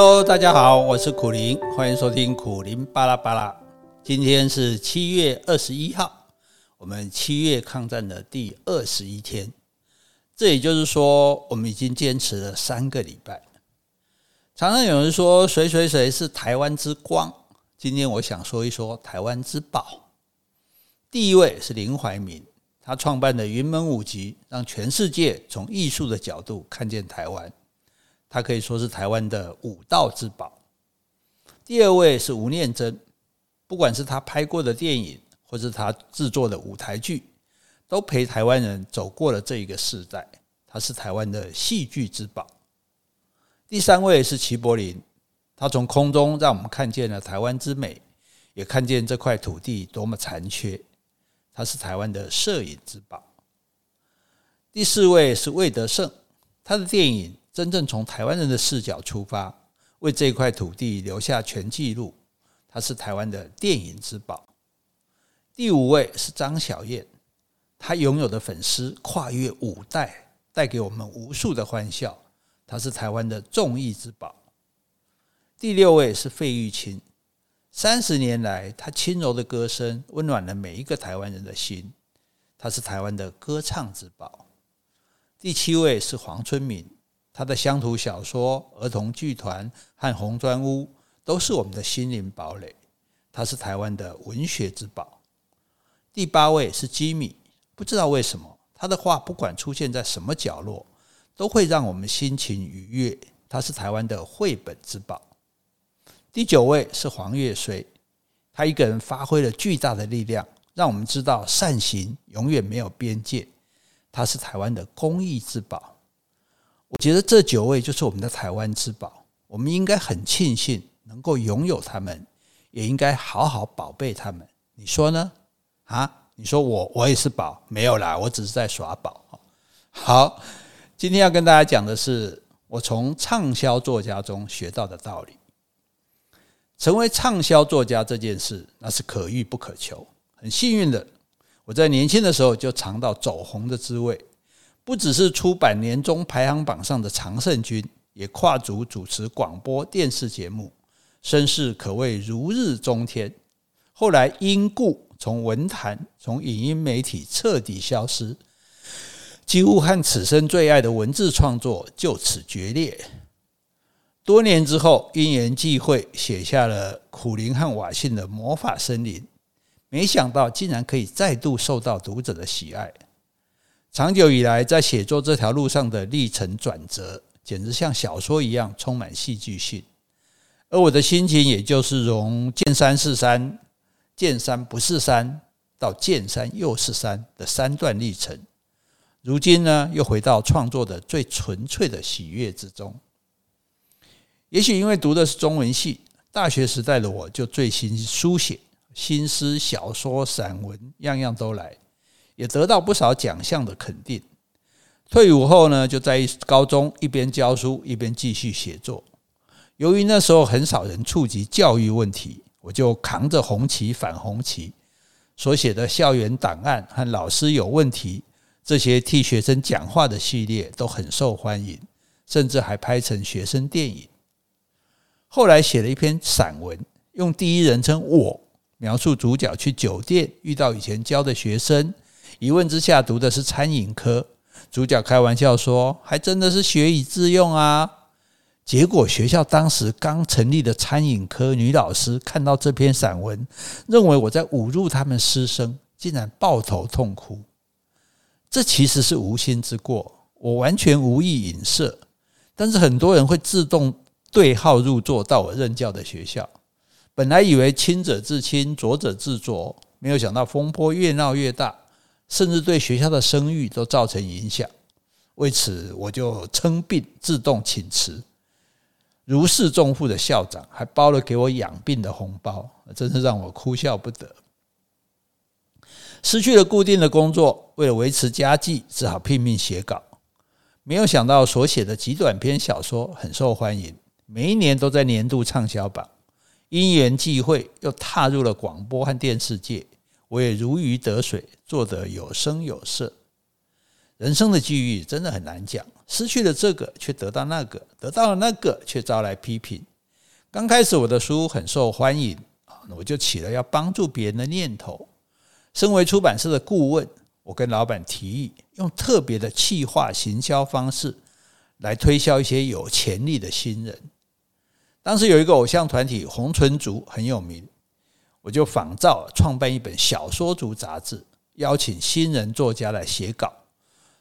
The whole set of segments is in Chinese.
Hello，大家好，我是苦林，欢迎收听苦林巴拉巴拉。今天是七月二十一号，我们七月抗战的第二十一天。这也就是说，我们已经坚持了三个礼拜。常常有人说谁谁谁是台湾之光，今天我想说一说台湾之宝。第一位是林怀民，他创办的云门舞集，让全世界从艺术的角度看见台湾。他可以说是台湾的舞道之宝。第二位是吴念真，不管是他拍过的电影，或是他制作的舞台剧。都陪台湾人走过了这一个世代，他是台湾的戏剧之宝。第三位是齐柏林，他从空中让我们看见了台湾之美，也看见这块土地多么残缺，他是台湾的摄影之宝。第四位是魏德圣，他的电影真正从台湾人的视角出发，为这块土地留下全纪录，他是台湾的电影之宝。第五位是张小燕。她拥有的粉丝跨越五代，带给我们无数的欢笑。他是台湾的综艺之宝。第六位是费玉清，三十年来，他轻柔的歌声温暖了每一个台湾人的心。他是台湾的歌唱之宝。第七位是黄春明，他的乡土小说、儿童剧团和红砖屋都是我们的心灵堡垒。他是台湾的文学之宝。第八位是吉米。不知道为什么，他的画不管出现在什么角落，都会让我们心情愉悦。他是台湾的绘本之宝。第九位是黄越绥，他一个人发挥了巨大的力量，让我们知道善行永远没有边界。他是台湾的公益之宝。我觉得这九位就是我们的台湾之宝，我们应该很庆幸能够拥有他们，也应该好好宝贝他们。你说呢？啊？你说我我也是宝，没有啦，我只是在耍宝。好，今天要跟大家讲的是我从畅销作家中学到的道理。成为畅销作家这件事，那是可遇不可求。很幸运的，我在年轻的时候就尝到走红的滋味，不只是出版年终排行榜上的常胜军，也跨足主持广播电视节目，声势可谓如日中天。后来因故。从文坛、从影音媒体彻底消失，几乎和此生最爱的文字创作就此决裂。多年之后，因缘际会，写下了苦苓和瓦信的魔法森林，没想到竟然可以再度受到读者的喜爱。长久以来，在写作这条路上的历程转折，简直像小说一样充满戏剧性。而我的心情，也就是从见山是山。见山不是山，到见山又是山的三段历程，如今呢，又回到创作的最纯粹的喜悦之中。也许因为读的是中文系，大学时代的我就最喜书写，新诗、小说、散文，样样都来，也得到不少奖项的肯定。退伍后呢，就在高中一边教书一边继续写作。由于那时候很少人触及教育问题。我就扛着红旗反红旗，所写的校园档案和老师有问题这些替学生讲话的系列都很受欢迎，甚至还拍成学生电影。后来写了一篇散文，用第一人称我描述主角去酒店遇到以前教的学生，一问之下读的是餐饮科，主角开玩笑说：“还真的是学以致用啊。”结果学校当时刚成立的餐饮科女老师看到这篇散文，认为我在侮辱他们师生，竟然抱头痛哭。这其实是无心之过，我完全无意影射。但是很多人会自动对号入座到我任教的学校，本来以为清者自清，浊者自浊，没有想到风波越闹越大，甚至对学校的声誉都造成影响。为此，我就称病自动请辞。如释重负的校长还包了给我养病的红包，真是让我哭笑不得。失去了固定的工作，为了维持家计，只好拼命写稿。没有想到所写的极短篇小说很受欢迎，每一年都在年度畅销榜。因缘际会，又踏入了广播和电视界，我也如鱼得水，做得有声有色。人生的际遇真的很难讲，失去了这个却得到那个，得到了那个却招来批评。刚开始我的书很受欢迎啊，我就起了要帮助别人的念头。身为出版社的顾问，我跟老板提议用特别的企划行销方式来推销一些有潜力的新人。当时有一个偶像团体红唇族很有名，我就仿照创办一本小说族杂志，邀请新人作家来写稿。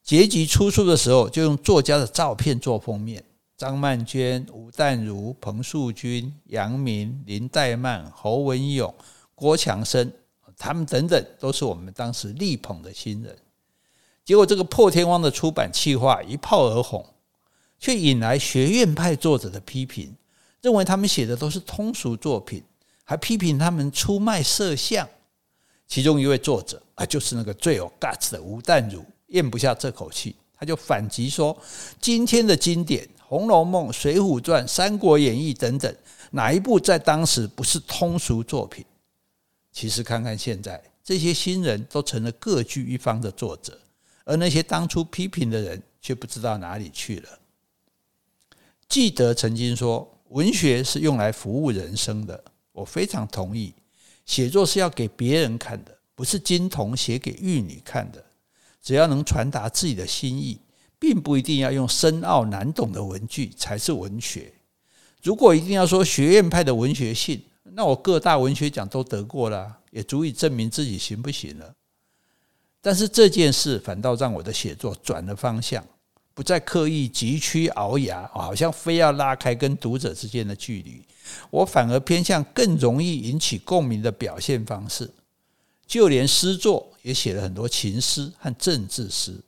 结集出书的时候，就用作家的照片做封面。张曼娟、吴淡如、彭树君、杨明、林黛曼、侯文咏、郭强生，他们等等都是我们当时力捧的新人。结果这个破天荒的出版企划一炮而红，却引来学院派作者的批评，认为他们写的都是通俗作品，还批评他们出卖色相。其中一位作者啊，就是那个最有 guts 的吴淡如。咽不下这口气，他就反击说：“今天的经典《红楼梦》《水浒传》《三国演义》等等，哪一部在当时不是通俗作品？其实看看现在，这些新人都成了各据一方的作者，而那些当初批评的人却不知道哪里去了。”记得曾经说：“文学是用来服务人生的。”我非常同意，写作是要给别人看的，不是金童写给玉女看的。只要能传达自己的心意，并不一定要用深奥难懂的文句才是文学。如果一定要说学院派的文学性，那我各大文学奖都得过了，也足以证明自己行不行了。但是这件事反倒让我的写作转了方向，不再刻意急趋聱牙，好像非要拉开跟读者之间的距离。我反而偏向更容易引起共鸣的表现方式。就连诗作也写了很多情诗和政治诗。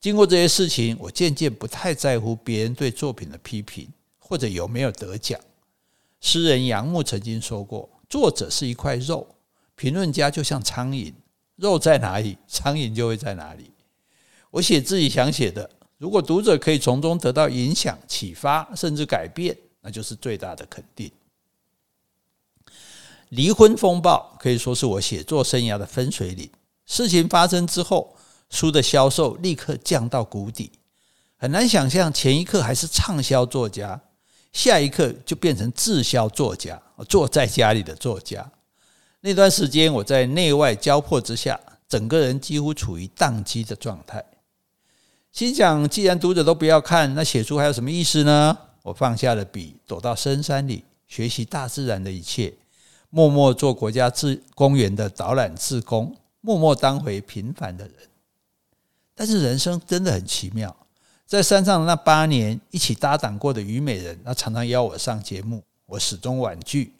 经过这些事情，我渐渐不太在乎别人对作品的批评或者有没有得奖。诗人杨牧曾经说过：“作者是一块肉，评论家就像苍蝇，肉在哪里，苍蝇就会在哪里。”我写自己想写的，如果读者可以从中得到影响、启发，甚至改变，那就是最大的肯定。离婚风暴可以说是我写作生涯的分水岭。事情发生之后，书的销售立刻降到谷底，很难想象前一刻还是畅销作家，下一刻就变成滞销作家，坐在家里的作家。那段时间，我在内外交迫之下，整个人几乎处于宕机的状态。心想，既然读者都不要看，那写书还有什么意思呢？我放下了笔，躲到深山里，学习大自然的一切。默默做国家自公园的导览志工，默默当回平凡的人。但是人生真的很奇妙，在山上那八年一起搭档过的虞美人，她常常邀我上节目，我始终婉拒。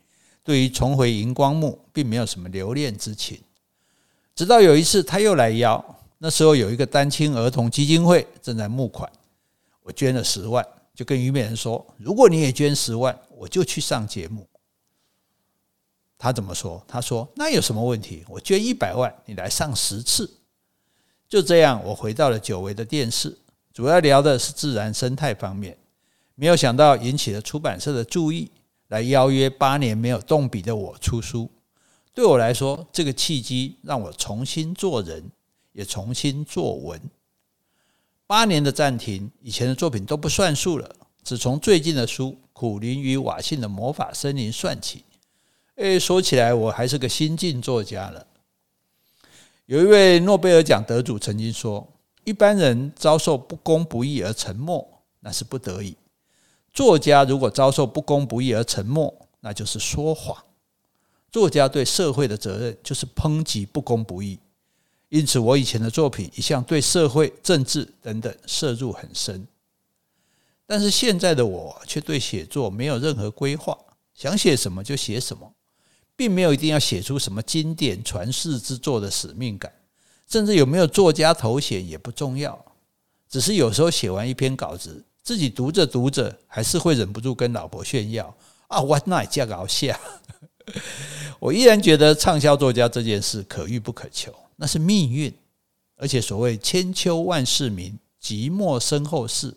对于重回荧光幕，并没有什么留恋之情。直到有一次，她又来邀，那时候有一个单亲儿童基金会正在募款，我捐了十万，就跟虞美人说：“如果你也捐十万，我就去上节目。”他怎么说？他说：“那有什么问题？我捐一百万，你来上十次。”就这样，我回到了久违的电视，主要聊的是自然生态方面。没有想到引起了出版社的注意，来邀约八年没有动笔的我出书。对我来说，这个契机让我重新做人，也重新作文。八年的暂停，以前的作品都不算数了，只从最近的书《苦苓与瓦信的魔法森林》算起。诶，说起来我还是个新晋作家了。有一位诺贝尔奖得主曾经说：“一般人遭受不公不义而沉默，那是不得已；作家如果遭受不公不义而沉默，那就是说谎。作家对社会的责任就是抨击不公不义。因此，我以前的作品一向对社会、政治等等涉入很深。但是现在的我却对写作没有任何规划，想写什么就写什么。”并没有一定要写出什么经典传世之作的使命感，甚至有没有作家头衔也不重要。只是有时候写完一篇稿子，自己读着读着，还是会忍不住跟老婆炫耀：“啊，我那也这么好写。”我依然觉得畅销作家这件事可遇不可求，那是命运。而且所谓千秋万世名，即墨身后事。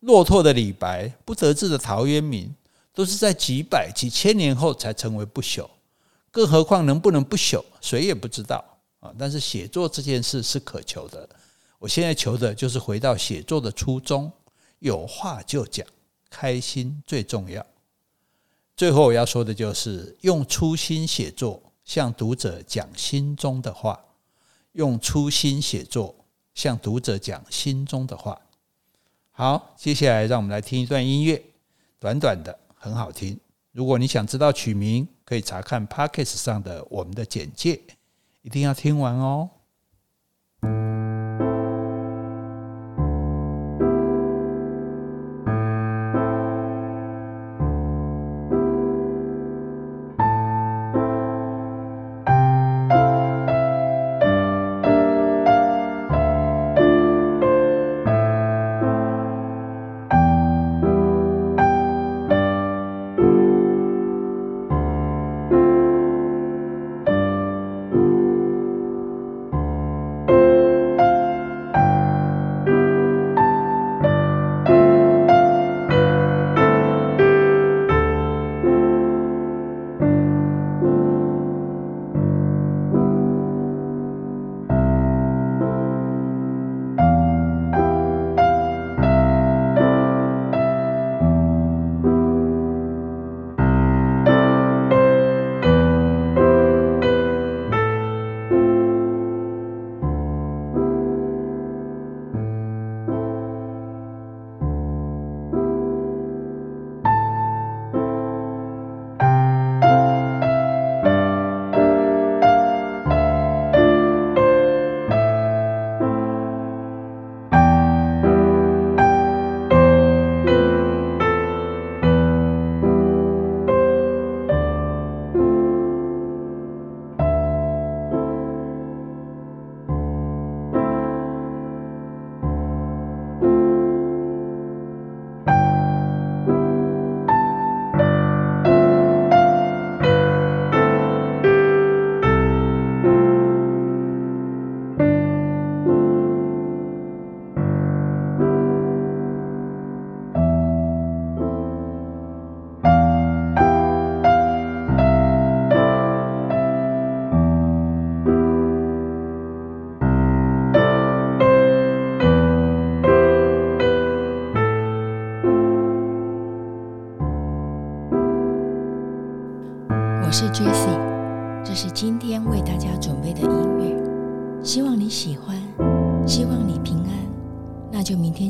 落拓的李白，不得志的陶渊明，都是在几百几千年后才成为不朽。更何况能不能不朽，谁也不知道啊！但是写作这件事是可求的，我现在求的就是回到写作的初衷，有话就讲，开心最重要。最后我要说的就是用初心写作，向读者讲心中的话。用初心写作，向读者讲心中的话。好，接下来让我们来听一段音乐，短短的，很好听。如果你想知道曲名，可以查看 Podcast 上的我们的简介，一定要听完哦。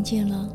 见了，